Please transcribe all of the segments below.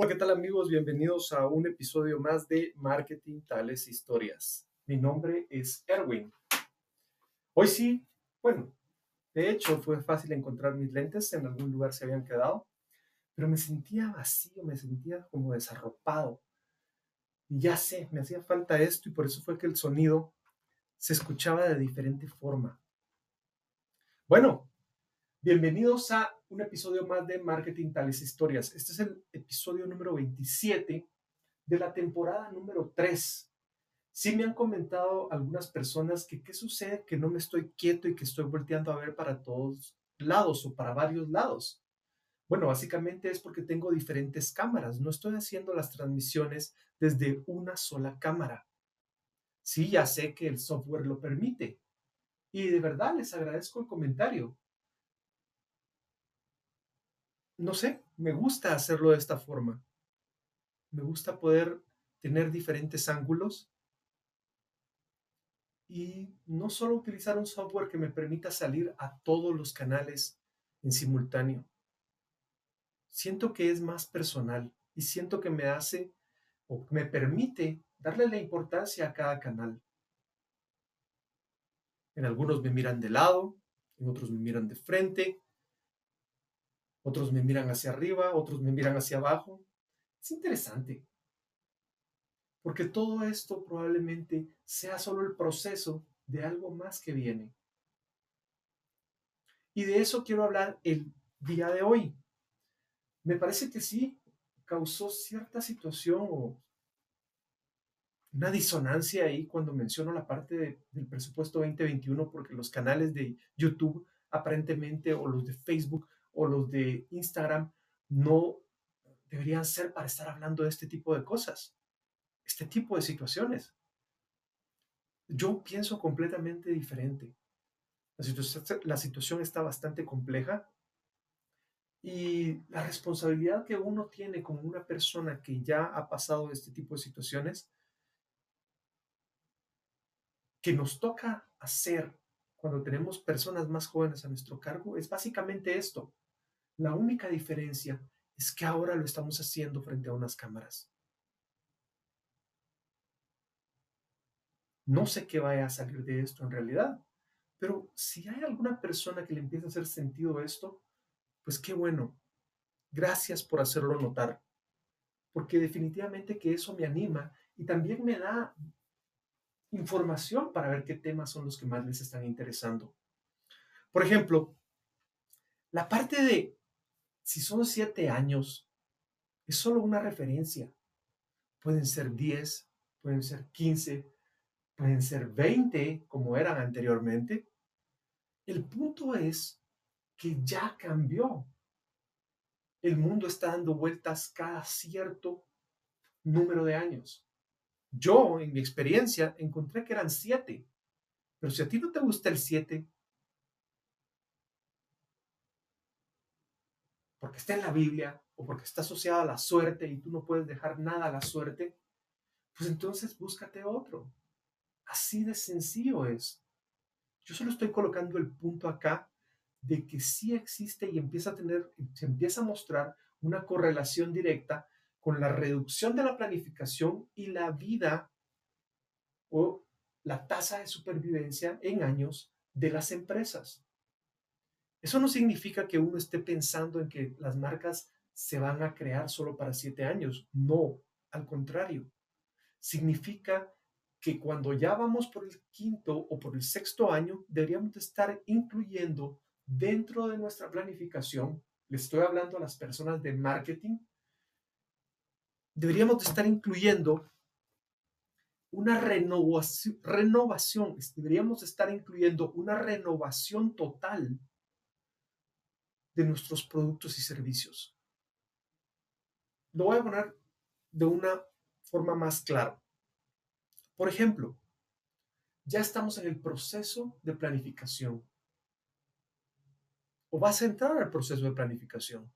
Hola, ¿qué tal amigos? Bienvenidos a un episodio más de Marketing Tales Historias. Mi nombre es Erwin. Hoy sí, bueno, de hecho fue fácil encontrar mis lentes, en algún lugar se habían quedado, pero me sentía vacío, me sentía como desarropado. Y ya sé, me hacía falta esto y por eso fue que el sonido se escuchaba de diferente forma. Bueno, bienvenidos a un episodio más de Marketing Tales Historias. Este es el episodio número 27 de la temporada número 3. Sí me han comentado algunas personas que qué sucede que no me estoy quieto y que estoy volteando a ver para todos lados o para varios lados. Bueno, básicamente es porque tengo diferentes cámaras. No estoy haciendo las transmisiones desde una sola cámara. Sí, ya sé que el software lo permite. Y de verdad les agradezco el comentario no sé, me gusta hacerlo de esta forma. Me gusta poder tener diferentes ángulos y no solo utilizar un software que me permita salir a todos los canales en simultáneo. Siento que es más personal y siento que me hace o me permite darle la importancia a cada canal. En algunos me miran de lado, en otros me miran de frente, otros me miran hacia arriba, otros me miran hacia abajo. Es interesante, porque todo esto probablemente sea solo el proceso de algo más que viene. Y de eso quiero hablar el día de hoy. Me parece que sí causó cierta situación o una disonancia ahí cuando menciono la parte del presupuesto 2021 porque los canales de YouTube aparentemente o los de Facebook o los de Instagram no deberían ser para estar hablando de este tipo de cosas, este tipo de situaciones. Yo pienso completamente diferente. La situación, la situación está bastante compleja y la responsabilidad que uno tiene como una persona que ya ha pasado este tipo de situaciones, que nos toca hacer cuando tenemos personas más jóvenes a nuestro cargo, es básicamente esto, la única diferencia es que ahora lo estamos haciendo frente a unas cámaras. No sé qué vaya a salir de esto en realidad, pero si hay alguna persona que le empieza a hacer sentido esto, pues qué bueno. Gracias por hacerlo notar, porque definitivamente que eso me anima y también me da información para ver qué temas son los que más les están interesando. Por ejemplo, la parte de si son siete años, es solo una referencia. Pueden ser diez, pueden ser quince, pueden ser veinte, como eran anteriormente. El punto es que ya cambió. El mundo está dando vueltas cada cierto número de años. Yo, en mi experiencia, encontré que eran siete. Pero si a ti no te gusta el siete, porque está en la Biblia o porque está asociada a la suerte y tú no puedes dejar nada a la suerte, pues entonces búscate otro. Así de sencillo es. Yo solo estoy colocando el punto acá de que sí existe y empieza a tener, se empieza a mostrar una correlación directa con la reducción de la planificación y la vida o la tasa de supervivencia en años de las empresas. Eso no significa que uno esté pensando en que las marcas se van a crear solo para siete años. No, al contrario. Significa que cuando ya vamos por el quinto o por el sexto año, deberíamos estar incluyendo dentro de nuestra planificación, le estoy hablando a las personas de marketing, deberíamos estar incluyendo una renovación, renovación, deberíamos estar incluyendo una renovación total de nuestros productos y servicios. Lo voy a poner de una forma más clara. Por ejemplo, ya estamos en el proceso de planificación. O vas a entrar al proceso de planificación.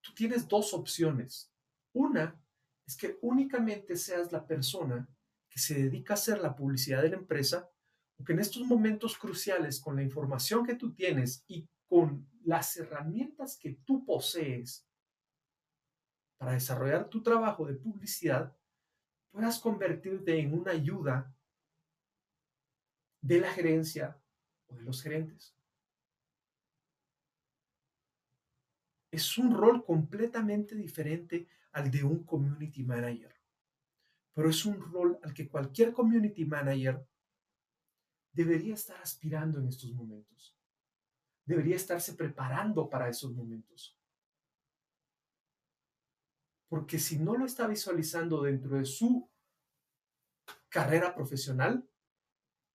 Tú tienes dos opciones. Una es que únicamente seas la persona que se dedica a hacer la publicidad de la empresa o que en estos momentos cruciales, con la información que tú tienes y con las herramientas que tú posees para desarrollar tu trabajo de publicidad, puedas convertirte en una ayuda de la gerencia o de los gerentes. Es un rol completamente diferente al de un community manager, pero es un rol al que cualquier community manager debería estar aspirando en estos momentos. Debería estarse preparando para esos momentos. Porque si no lo está visualizando dentro de su carrera profesional,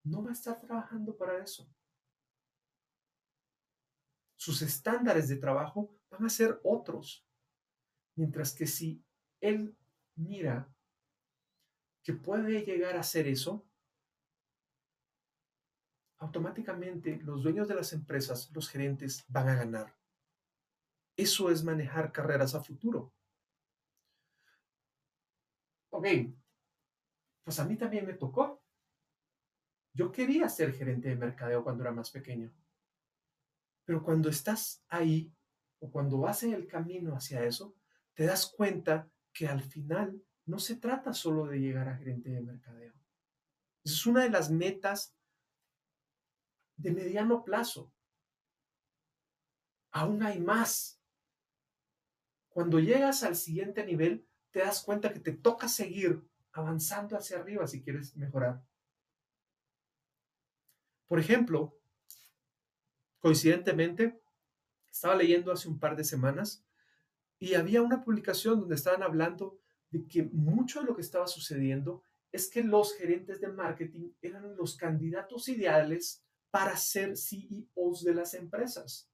no va a estar trabajando para eso. Sus estándares de trabajo van a ser otros. Mientras que si él mira que puede llegar a hacer eso, automáticamente los dueños de las empresas, los gerentes, van a ganar. Eso es manejar carreras a futuro. Ok, pues a mí también me tocó. Yo quería ser gerente de mercadeo cuando era más pequeño. Pero cuando estás ahí o cuando vas en el camino hacia eso, te das cuenta que al final no se trata solo de llegar a gerente de mercadeo. Es una de las metas de mediano plazo. Aún hay más. Cuando llegas al siguiente nivel, te das cuenta que te toca seguir avanzando hacia arriba si quieres mejorar. Por ejemplo, coincidentemente, estaba leyendo hace un par de semanas y había una publicación donde estaban hablando de que mucho de lo que estaba sucediendo es que los gerentes de marketing eran los candidatos ideales para ser CEOs de las empresas.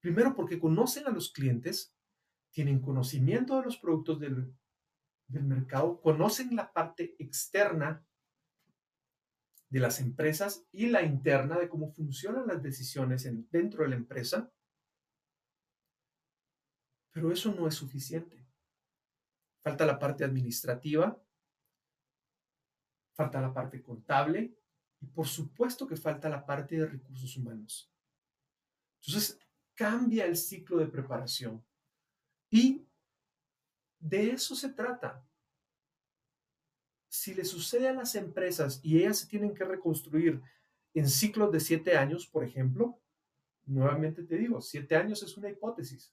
Primero porque conocen a los clientes, tienen conocimiento de los productos del, mercado, conocen la parte externa de las empresas y la interna de cómo funcionan las decisiones dentro de la empresa. Pero eso no es suficiente. Falta la parte administrativa, falta la parte contable y por supuesto que falta la parte de recursos humanos. Entonces, cambia el ciclo de preparación y de eso se trata. Si le sucede a las empresas y ellas se tienen que reconstruir en ciclos de siete años, por ejemplo, nuevamente te digo, siete años es una hipótesis.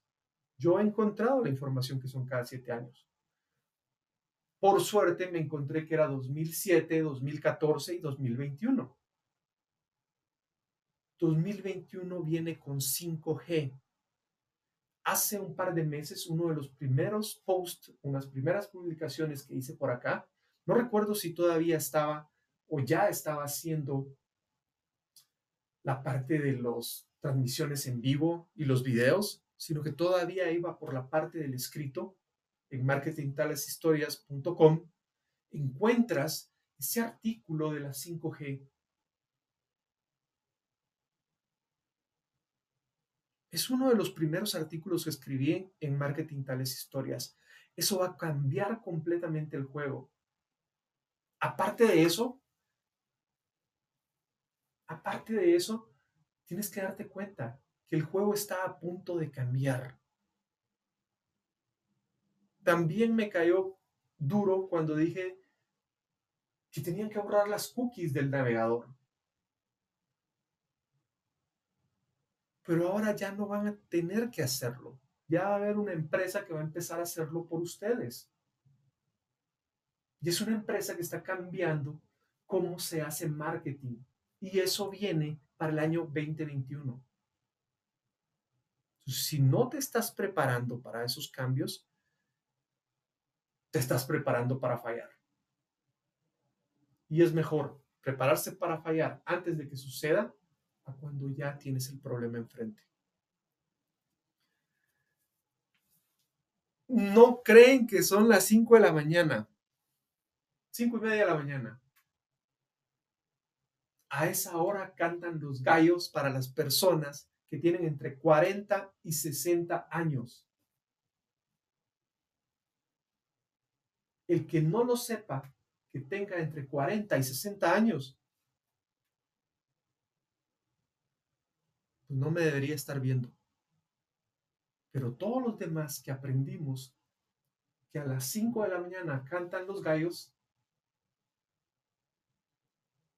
Yo he encontrado la información que son cada siete años. Por suerte me encontré que era 2007, 2014 y 2021. 2021 viene con 5G. Hace un par de meses, uno de los primeros posts, unas primeras publicaciones que hice por acá, no recuerdo si todavía estaba o ya estaba haciendo la parte de las transmisiones en vivo y los videos, sino que todavía iba por la parte del escrito en marketingtaleshistorias.com, encuentras ese artículo de la 5G. Es uno de los primeros artículos que escribí en Marketing Tales Historias. Eso va a cambiar completamente el juego. Aparte de eso, aparte de eso, tienes que darte cuenta que el juego está a punto de cambiar también me cayó duro cuando dije que tenían que borrar las cookies del navegador. Pero ahora ya no van a tener que hacerlo. Ya va a haber una empresa que va a empezar a hacerlo por ustedes. Y es una empresa que está cambiando cómo se hace marketing. Y eso viene para el año 2021. si no te estás preparando para esos cambios, te estás preparando para fallar. Y es mejor prepararse para fallar antes de que suceda a cuando ya tienes el problema enfrente. No creen que son las 5 de la mañana. 5 y media de la mañana. A esa hora cantan los gallos para las personas que tienen entre 40 y 60 años. El que no lo sepa, que tenga entre 40 y 60 años, pues no me debería estar viendo. Pero todos los demás que aprendimos que a las 5 de la mañana cantan los gallos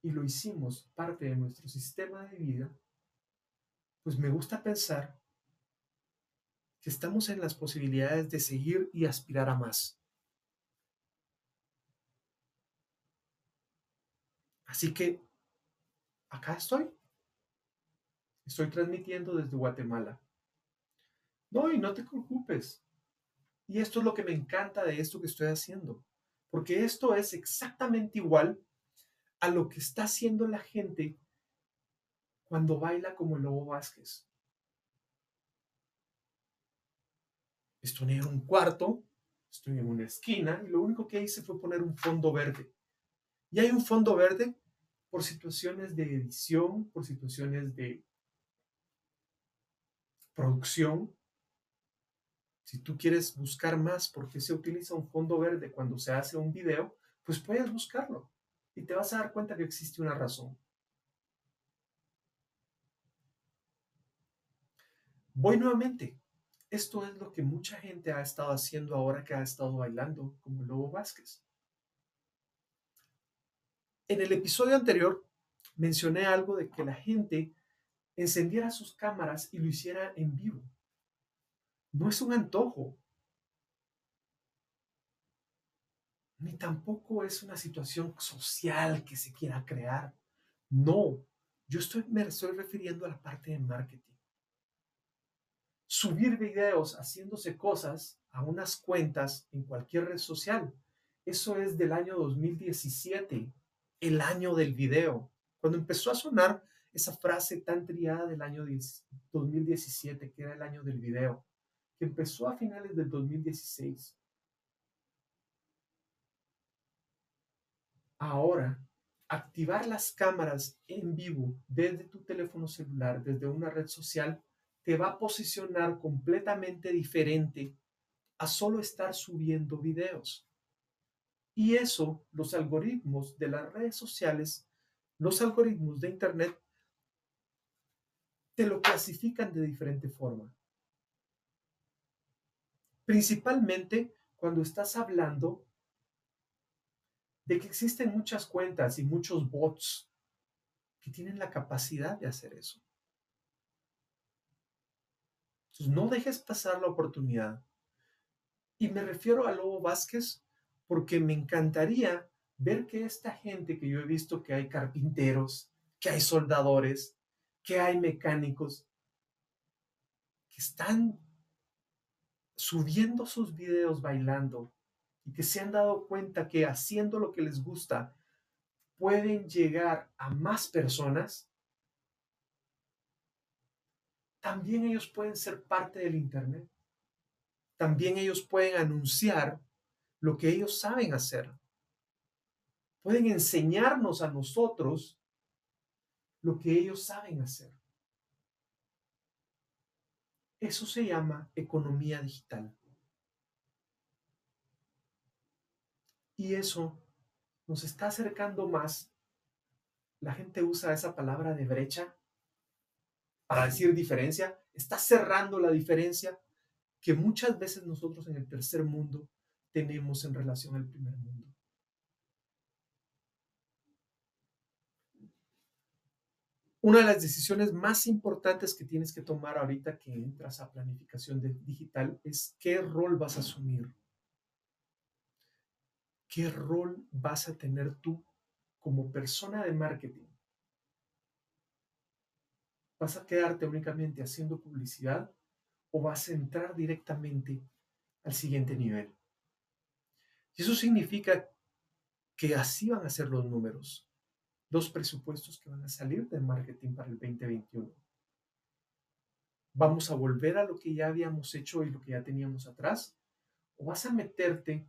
y lo hicimos parte de nuestro sistema de vida, pues me gusta pensar que estamos en las posibilidades de seguir y aspirar a más. Así que acá estoy. Estoy transmitiendo desde Guatemala. No, y no te preocupes. Y esto es lo que me encanta de esto que estoy haciendo, porque esto es exactamente igual a lo que está haciendo la gente cuando baila como Lobo Vázquez. Estoy en un cuarto, estoy en una esquina y lo único que hice fue poner un fondo verde. Y hay un fondo verde por situaciones de edición, por situaciones de producción. Si tú quieres buscar más por qué se utiliza un fondo verde cuando se hace un video, pues puedes buscarlo y te vas a dar cuenta que existe una razón. Voy nuevamente. Esto es lo que mucha gente ha estado haciendo ahora que ha estado bailando como Lobo Vázquez. En el episodio anterior mencioné algo de que la gente encendiera sus cámaras y lo hiciera en vivo. No es un antojo, ni tampoco es una situación social que se quiera crear. No, yo estoy, me estoy refiriendo a la parte de marketing. Subir videos haciéndose cosas a unas cuentas en cualquier red social. Eso es del año 2017, el año del video. Cuando empezó a sonar esa frase tan triada del año 2017, que era el año del video, que empezó a finales del 2016. Ahora, activar las cámaras en vivo desde tu teléfono celular, desde una red social, te va a posicionar completamente diferente a solo estar subiendo videos. Y eso, los algoritmos de las redes sociales, los algoritmos de Internet, te lo clasifican de diferente forma. Principalmente cuando estás hablando de que existen muchas cuentas y muchos bots que tienen la capacidad de hacer eso. Entonces, no dejes pasar la oportunidad. Y me refiero a Lobo Vázquez porque me encantaría ver que esta gente que yo he visto que hay carpinteros, que hay soldadores, que hay mecánicos, que están subiendo sus videos bailando y que se han dado cuenta que haciendo lo que les gusta pueden llegar a más personas, también ellos pueden ser parte del Internet. También ellos pueden anunciar lo que ellos saben hacer. Pueden enseñarnos a nosotros lo que ellos saben hacer. Eso se llama economía digital. Y eso nos está acercando más. La gente usa esa palabra de brecha para decir diferencia. Está cerrando la diferencia que muchas veces nosotros en el tercer mundo tenemos en relación al primer mundo. Una de las decisiones más importantes que tienes que tomar ahorita que entras a planificación digital es qué rol vas a asumir. ¿Qué rol vas a tener tú como persona de marketing? ¿Vas a quedarte únicamente haciendo publicidad o vas a entrar directamente al siguiente nivel? Y eso significa que así van a ser los números, los presupuestos que van a salir del marketing para el 2021. ¿Vamos a volver a lo que ya habíamos hecho y lo que ya teníamos atrás? ¿O vas a meterte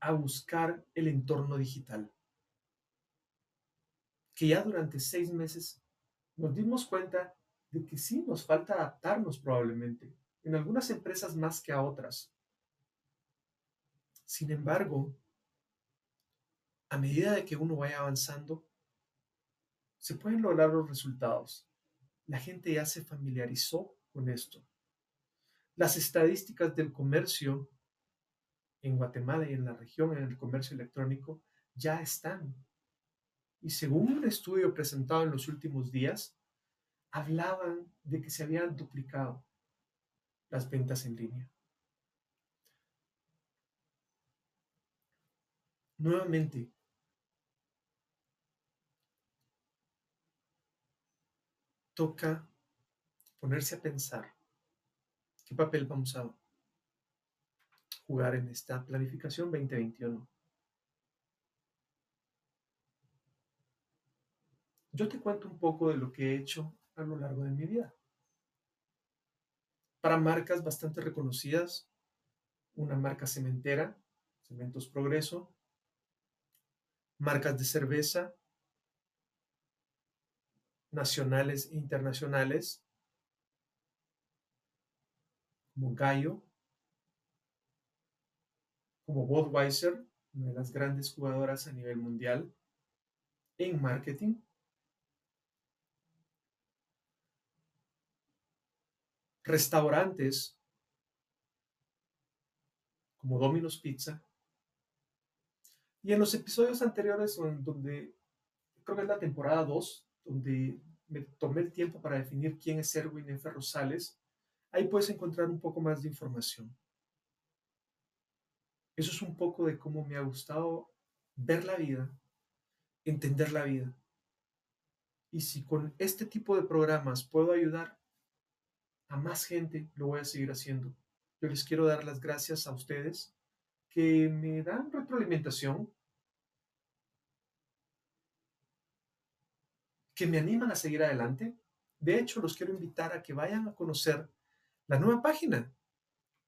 a buscar el entorno digital. Que ya durante seis meses nos dimos cuenta de que sí nos falta adaptarnos probablemente, en algunas empresas más que a otras. Sin embargo, a medida de que uno vaya avanzando, se pueden lograr los resultados. La gente ya se familiarizó con esto. Las estadísticas del comercio en Guatemala y en la región, en el comercio electrónico, ya están. Y según un estudio presentado en los últimos días, hablaban de que se habían duplicado las ventas en línea. Nuevamente, toca ponerse a pensar qué papel vamos a jugar en esta planificación 2021. Yo te cuento un poco de lo que he hecho a lo largo de mi vida. Para marcas bastante reconocidas, una marca cementera, Cementos Progreso, marcas de cerveza, nacionales e internacionales, como Gallo, como Budweiser, una de las grandes jugadoras a nivel mundial en marketing. Restaurantes como Domino's Pizza. Y en los episodios anteriores, donde creo que es la temporada 2, donde me tomé el tiempo para definir quién es Erwin F. Rosales, ahí puedes encontrar un poco más de información. Eso es un poco de cómo me ha gustado ver la vida, entender la vida. Y si con este tipo de programas puedo ayudar a más gente, lo voy a seguir haciendo. Yo les quiero dar las gracias a ustedes que me dan retroalimentación, que me animan a seguir adelante. De hecho, los quiero invitar a que vayan a conocer la nueva página,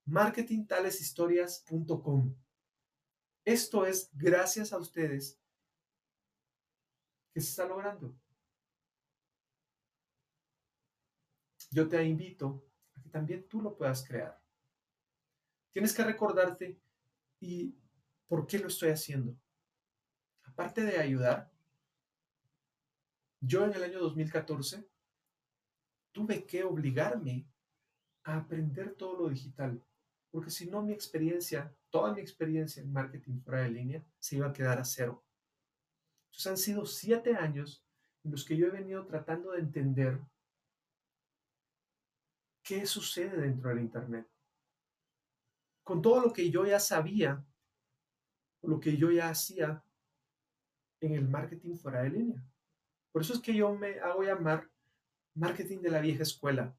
marketingtaleshistorias.com. Esto es gracias a ustedes que se está logrando. Yo te invito a que también tú lo puedas crear. Tienes que recordarte y por qué lo estoy haciendo. Aparte de ayudar, yo en el año 2014 tuve que obligarme a aprender todo lo digital, porque si no mi experiencia, toda mi experiencia en marketing fuera de línea, se iba a quedar a cero. Entonces han sido siete años en los que yo he venido tratando de entender qué sucede dentro del Internet. Con todo lo que yo ya sabía, lo que yo ya hacía en el marketing fuera de línea. Por eso es que yo me hago llamar marketing de la vieja escuela,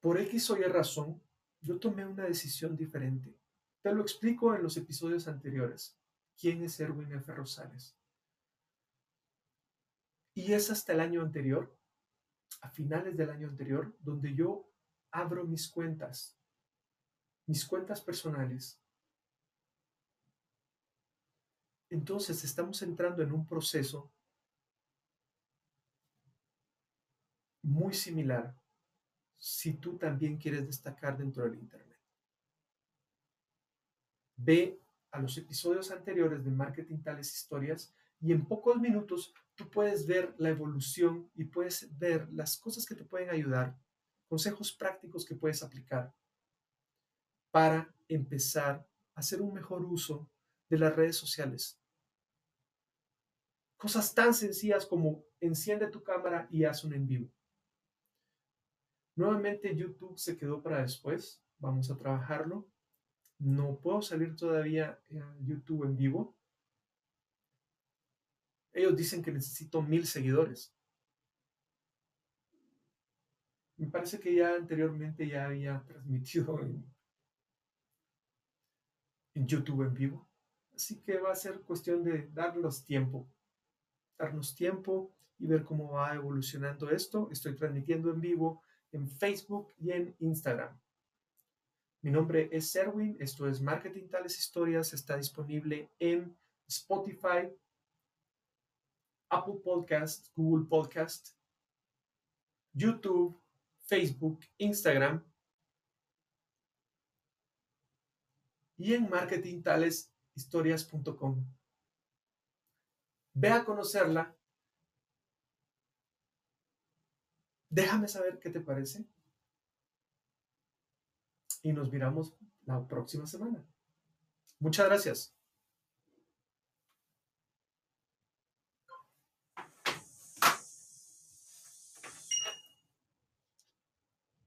por X o Y razón, yo tomé una decisión diferente. Te lo explico en los episodios anteriores. ¿Quién es Erwin F. Rosales? Y es hasta el año anterior, a finales del año anterior, donde yo abro mis cuentas, mis cuentas personales. Entonces estamos entrando en un proceso muy similar si tú también quieres destacar dentro del Internet. Ve a los episodios anteriores de Marketing Tales Historias y en pocos minutos tú puedes ver la evolución y puedes ver las cosas que te pueden ayudar, consejos prácticos que puedes aplicar para empezar a hacer un mejor uso de las redes sociales. Cosas tan sencillas como enciende tu cámara y haz un en vivo. Nuevamente YouTube se quedó para después. Vamos a trabajarlo. No puedo salir todavía a YouTube en vivo. Ellos dicen que necesito mil seguidores. Me parece que ya anteriormente ya había transmitido en, en YouTube en vivo. Así que va a ser cuestión de darnos tiempo. Darnos tiempo y ver cómo va evolucionando esto. Estoy transmitiendo en vivo en Facebook y en Instagram. Mi nombre es Serwin, esto es Marketing Tales Historias, está disponible en Spotify, Apple Podcast, Google Podcast, YouTube, Facebook, Instagram y en historias.com. Ve a conocerla. Déjame saber qué te parece. Y nos miramos la próxima semana. Muchas gracias.